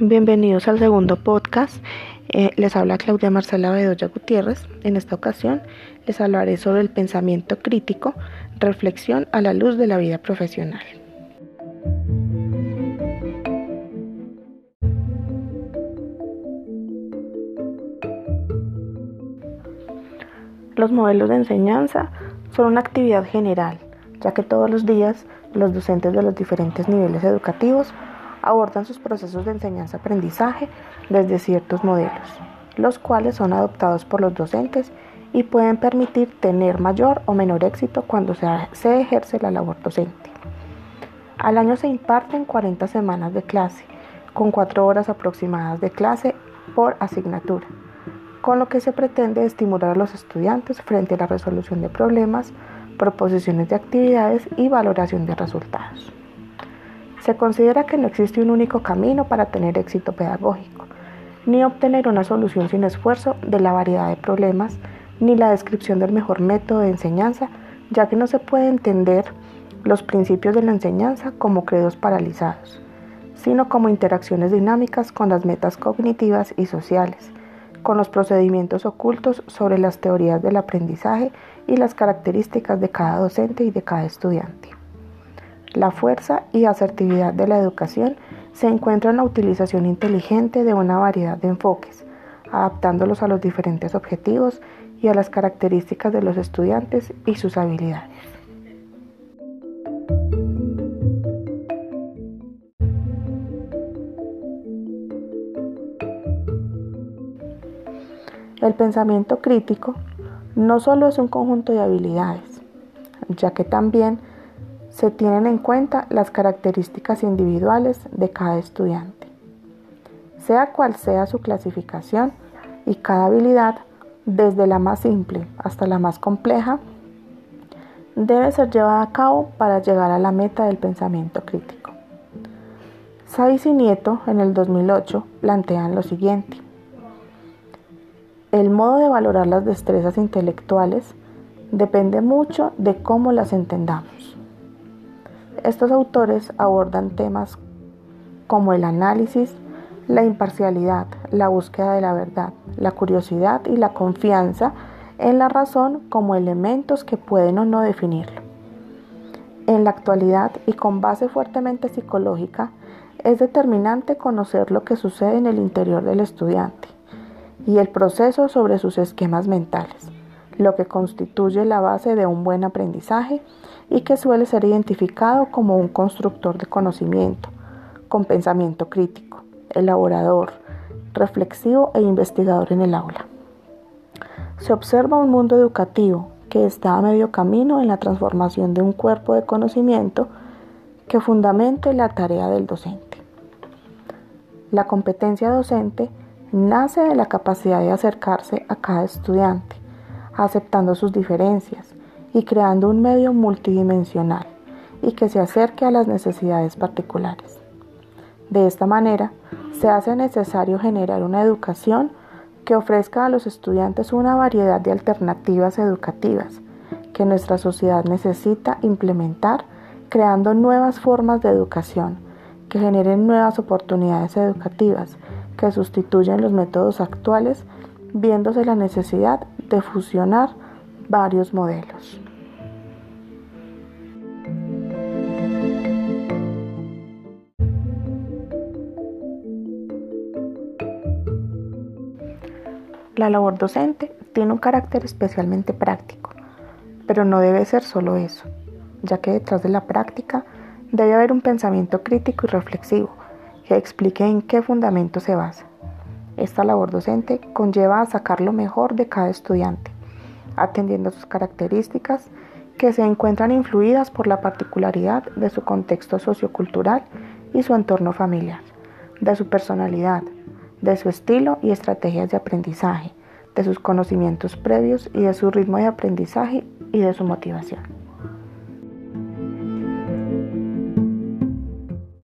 Bienvenidos al segundo podcast. Eh, les habla Claudia Marcela Bedoya Gutiérrez. En esta ocasión les hablaré sobre el pensamiento crítico, reflexión a la luz de la vida profesional. Los modelos de enseñanza son una actividad general, ya que todos los días los docentes de los diferentes niveles educativos abordan sus procesos de enseñanza-aprendizaje desde ciertos modelos, los cuales son adoptados por los docentes y pueden permitir tener mayor o menor éxito cuando se, ejerce la labor docente. Al año se imparten 40 semanas de clase, con 4 horas aproximadas de clase por asignatura, con lo que se pretende estimular a los estudiantes frente a la resolución de problemas, proposiciones de actividades y valoración de resultados. Se considera que no existe un único camino para tener éxito pedagógico, ni obtener una solución sin esfuerzo de la variedad de problemas, ni la descripción del mejor método de enseñanza, ya que no se puede entender los principios de la enseñanza como credos paralizados, sino como interacciones dinámicas con las metas cognitivas y sociales, con los procedimientos ocultos sobre las teorías del aprendizaje y las características de cada docente y de cada estudiante. La fuerza y asertividad de la educación se encuentra en la utilización inteligente de una variedad de enfoques, adaptándolos a los diferentes objetivos y a las características de los estudiantes y sus habilidades. El pensamiento crítico no solo es un conjunto de habilidades, ya que también se tienen en cuenta las características individuales de cada estudiante. Sea cual sea su clasificación y cada habilidad, desde la más simple hasta la más compleja, debe ser llevada a cabo para llegar a la meta del pensamiento crítico. Saiz y Nieto en el 2008 plantean lo siguiente. El modo de valorar las destrezas intelectuales depende mucho de cómo las entendamos. Estos autores abordan temas como el análisis, la imparcialidad, la búsqueda de la verdad, la curiosidad y la confianza en la razón como elementos que pueden o no definirlo. En la actualidad y con base fuertemente psicológica, es determinante conocer lo que sucede en el interior del estudiante y el proceso sobre sus esquemas mentales lo que constituye la base de un buen aprendizaje y que suele ser identificado como un constructor de conocimiento, con pensamiento crítico, elaborador, reflexivo e investigador en el aula. Se observa un mundo educativo que está a medio camino en la transformación de un cuerpo de conocimiento que fundamente la tarea del docente. La competencia docente nace de la capacidad de acercarse a cada estudiante, aceptando sus diferencias y creando un medio multidimensional y que se acerque a las necesidades particulares. De esta manera, se hace necesario generar una educación que ofrezca a los estudiantes una variedad de alternativas educativas que nuestra sociedad necesita implementar creando nuevas formas de educación que generen nuevas oportunidades educativas que sustituyen los métodos actuales viéndose la necesidad de fusionar varios modelos. La labor docente tiene un carácter especialmente práctico, pero no debe ser solo eso, ya que detrás de la práctica debe haber un pensamiento crítico y reflexivo que explique en qué fundamento se basa. Esta labor docente conlleva a sacar lo mejor de cada estudiante, atendiendo sus características que se encuentran influidas por la particularidad de su contexto sociocultural y su entorno familiar, de su personalidad, de su estilo y estrategias de aprendizaje, de sus conocimientos previos y de su ritmo de aprendizaje y de su motivación.